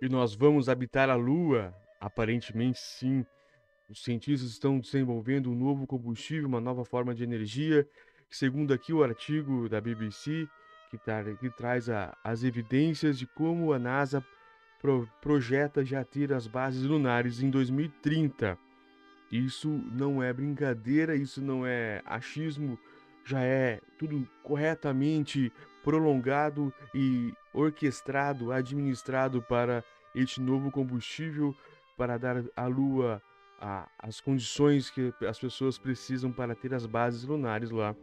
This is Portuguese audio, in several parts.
E nós vamos habitar a Lua? Aparentemente sim. Os cientistas estão desenvolvendo um novo combustível, uma nova forma de energia, segundo aqui o artigo da BBC, que, que traz a, as evidências de como a NASA pro, projeta já ter as bases lunares em 2030. Isso não é brincadeira, isso não é achismo, já é tudo corretamente prolongado e orquestrado, administrado para este novo combustível para dar à Lua a, as condições que as pessoas precisam para ter as bases lunares lá.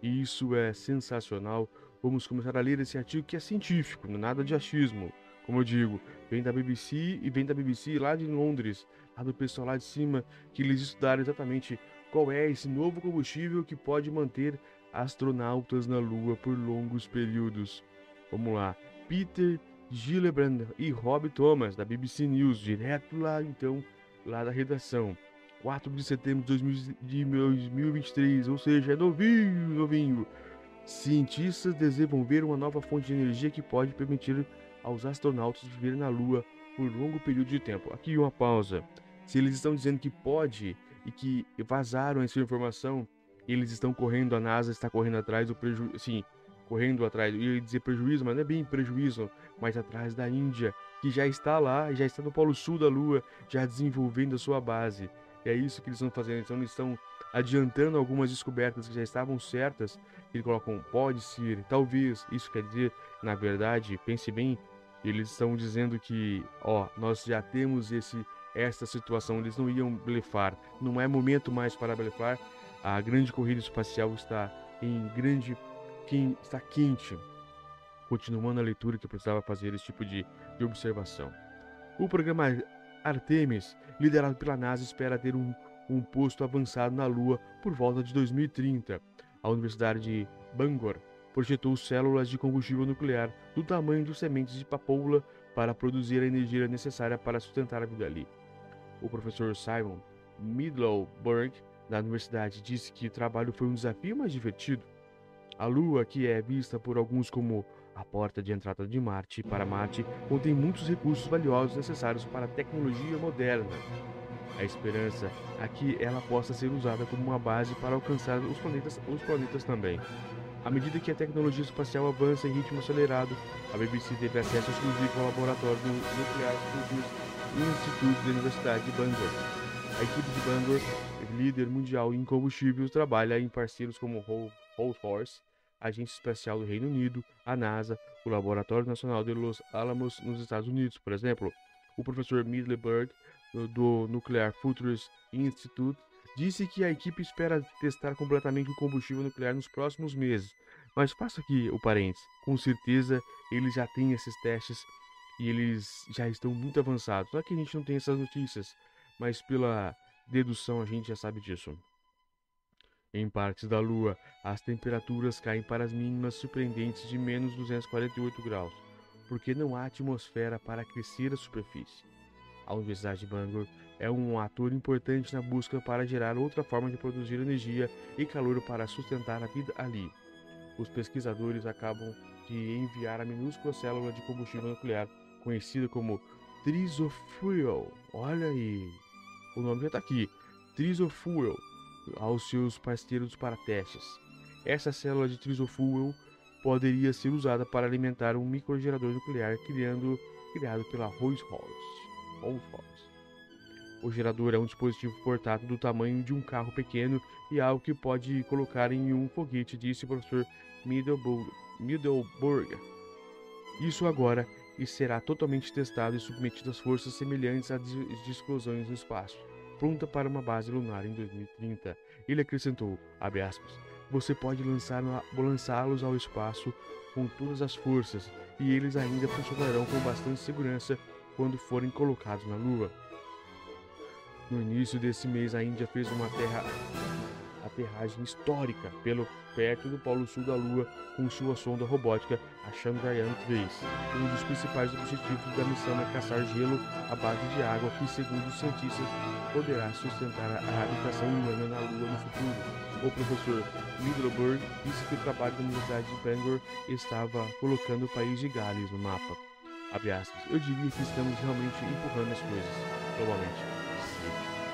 E isso é sensacional. Vamos começar a ler esse artigo que é científico, é nada de achismo. Como eu digo, vem da BBC e vem da BBC lá de Londres, lá do pessoal lá de cima, que eles estudaram exatamente qual é esse novo combustível que pode manter astronautas na Lua por longos períodos. Vamos lá. Peter Gillibrand e Rob Thomas, da BBC News, direto lá então, lá da redação. 4 de setembro de 2023, ou seja, é novinho, novinho. Cientistas desenvolveram uma nova fonte de energia que pode permitir aos astronautas viverem na Lua por longo período de tempo. Aqui uma pausa. Se eles estão dizendo que pode e que vazaram essa informação, eles estão correndo, a NASA está correndo atrás do prejuízo, sim, correndo atrás, eu ia dizer prejuízo, mas não é bem prejuízo, mas atrás da Índia, que já está lá, já está no Polo Sul da Lua, já desenvolvendo a sua base. E é isso que eles estão fazendo, então eles estão adiantando algumas descobertas que já estavam certas, eles colocam pode ser, talvez, isso quer dizer, na verdade, pense bem, eles estão dizendo que, ó, nós já temos esse esta situação, eles não iam blefar, não é momento mais para blefar, a grande corrida espacial está em grande está quente. Continuando a leitura que precisava fazer esse tipo de, de observação. O programa Artemis, liderado pela NASA, espera ter um, um posto avançado na Lua por volta de 2030. A Universidade de Bangor projetou células de combustível nuclear do tamanho de sementes de papoula para produzir a energia necessária para sustentar a vida ali. O professor Simon Middelburg da universidade disse que o trabalho foi um desafio mais divertido. A Lua, que é vista por alguns como a porta de entrada de Marte para Marte, contém muitos recursos valiosos necessários para a tecnologia moderna. A esperança é que ela possa ser usada como uma base para alcançar os planetas, os planetas também. À medida que a tecnologia espacial avança em ritmo acelerado, a BBC teve acesso exclusivo ao laboratório do Nuclear Fusions Institute da Universidade de Bangor. A equipe de Bangor, líder mundial em combustíveis, trabalha em parceiros como Rolls-Royce, Agência Espacial do Reino Unido, a NASA, o Laboratório Nacional de Los Alamos nos Estados Unidos, por exemplo. O professor Middelburg, do Nuclear Futures Institute, disse que a equipe espera testar completamente o combustível nuclear nos próximos meses. Mas faço aqui o parênteses. Com certeza eles já têm esses testes e eles já estão muito avançados. Não é que a gente não tem essas notícias, mas pela dedução a gente já sabe disso. Em partes da Lua, as temperaturas caem para as mínimas surpreendentes de menos 248 graus, porque não há atmosfera para aquecer a superfície. A Universidade de Bangor é um ator importante na busca para gerar outra forma de produzir energia e calor para sustentar a vida ali. Os pesquisadores acabam de enviar a minúscula célula de combustível nuclear, conhecida como Trisofuel. Olha aí, o nome já está aqui, Trisofuel, aos seus parceiros para testes. Essa célula de Trisofuel poderia ser usada para alimentar um microgerador nuclear criando, criado pela Rolls-Royce. O gerador é um dispositivo portátil do tamanho de um carro pequeno e algo que pode colocar em um foguete, disse o professor Middelburg. Isso agora e será totalmente testado e submetido às forças semelhantes às de explosões no espaço, pronta para uma base lunar em 2030. Ele acrescentou, aspas, você pode lançá-los ao espaço com todas as forças e eles ainda funcionarão com bastante segurança quando forem colocados na Lua. No início desse mês, a Índia fez uma terra aterragem histórica pelo perto do Polo Sul da Lua com sua sonda robótica, a Chandrayaan 3. Um dos principais objetivos da missão é caçar gelo à base de água que, segundo os cientistas, poderá sustentar a habitação humana na Lua no futuro. O professor Middelburg disse que o trabalho da Universidade de Bangor estava colocando o país de Gales no mapa. Eu diria que estamos realmente empurrando as coisas, globalmente.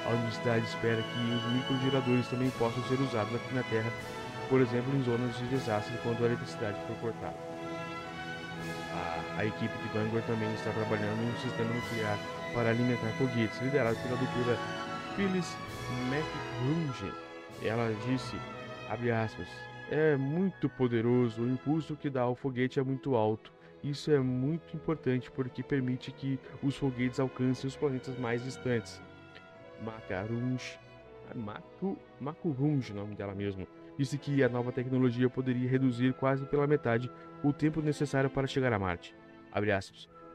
A universidade espera que os microgeradores também possam ser usados aqui na Terra, por exemplo, em zonas de desastre quando a eletricidade for cortada. A, a equipe de Vanguard também está trabalhando em um sistema nuclear para alimentar foguetes, liderado pela doutora Phyllis McGrunge. Ela disse, abre aspas, é muito poderoso, o impulso que dá ao foguete é muito alto. Isso é muito importante porque permite que os foguetes alcancem os planetas mais distantes. Macarunge, Macu, Macurunge, nome dela mesmo, disse que a nova tecnologia poderia reduzir quase pela metade o tempo necessário para chegar a Marte.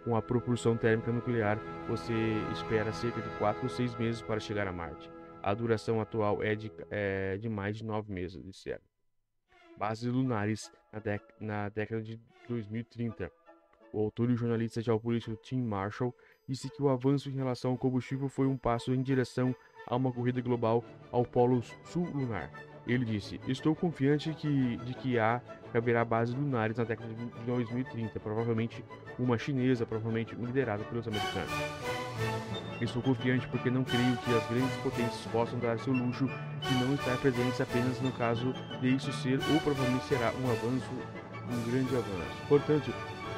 Com a propulsão térmica nuclear, você espera cerca de 4 ou 6 meses para chegar a Marte. A duração atual é de, é, de mais de 9 meses, disseram bases lunares na, na década de 2030. O autor e jornalista geopolítico Tim Marshall disse que o avanço em relação ao combustível foi um passo em direção a uma corrida global ao polo sul lunar. Ele disse: Estou confiante que, de que há haverá bases lunares na década de 2030, provavelmente uma chinesa, provavelmente liderada pelos americanos. Estou confiante porque não creio que as grandes potências possam dar seu luxo de não estar presentes apenas no caso de isso ser ou provavelmente será um avanço, um grande avanço. Portanto,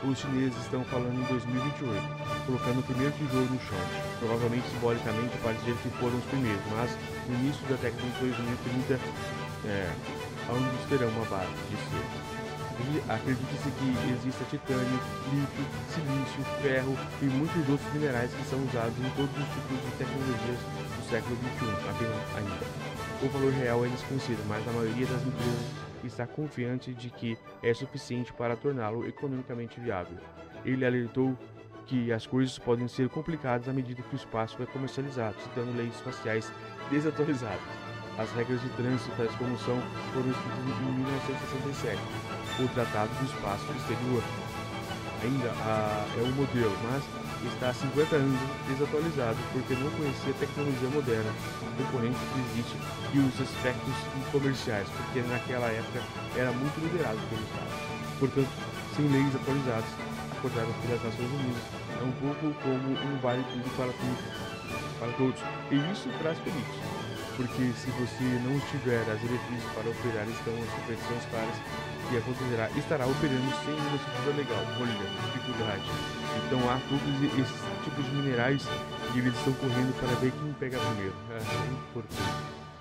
os chineses estão falando em 2028, colocando o primeiro tijolo no chão. Provavelmente simbolicamente para dizer que foram os primeiros, mas no início da década de 2030, é, onde terão uma base de ser. Acredita-se que exista titânio, lítio, silício, ferro e muitos outros minerais que são usados em todos os tipos de tecnologias do século XXI, apenas ainda. O valor real é desconhecido, mas a maioria das empresas está confiante de que é suficiente para torná-lo economicamente viável. Ele alertou que as coisas podem ser complicadas à medida que o espaço é comercializado, citando leis espaciais desatualizadas. As regras de trânsito, tais como são, foram escritas em 1967 o Tratado do Espaço Exterior. Ainda a, é um modelo, mas está há 50 anos desatualizado porque não conhecia a tecnologia moderna, concorrente que existe e os aspectos comerciais, porque naquela época era muito liderado pelo Estado. Portanto, sem leis atualizadas, acordadas pelas Nações Unidas, é um pouco como um vale tudo para tudo, para todos. E isso traz perigo, porque se você não tiver as diretrizes para operar, estão as competições claras que acontecerá estará operando sem uma estrutura legal, olha, dificuldade. Então há todos esses tipos de minerais e eles estão correndo para ver quem pega primeiro. É, é importante.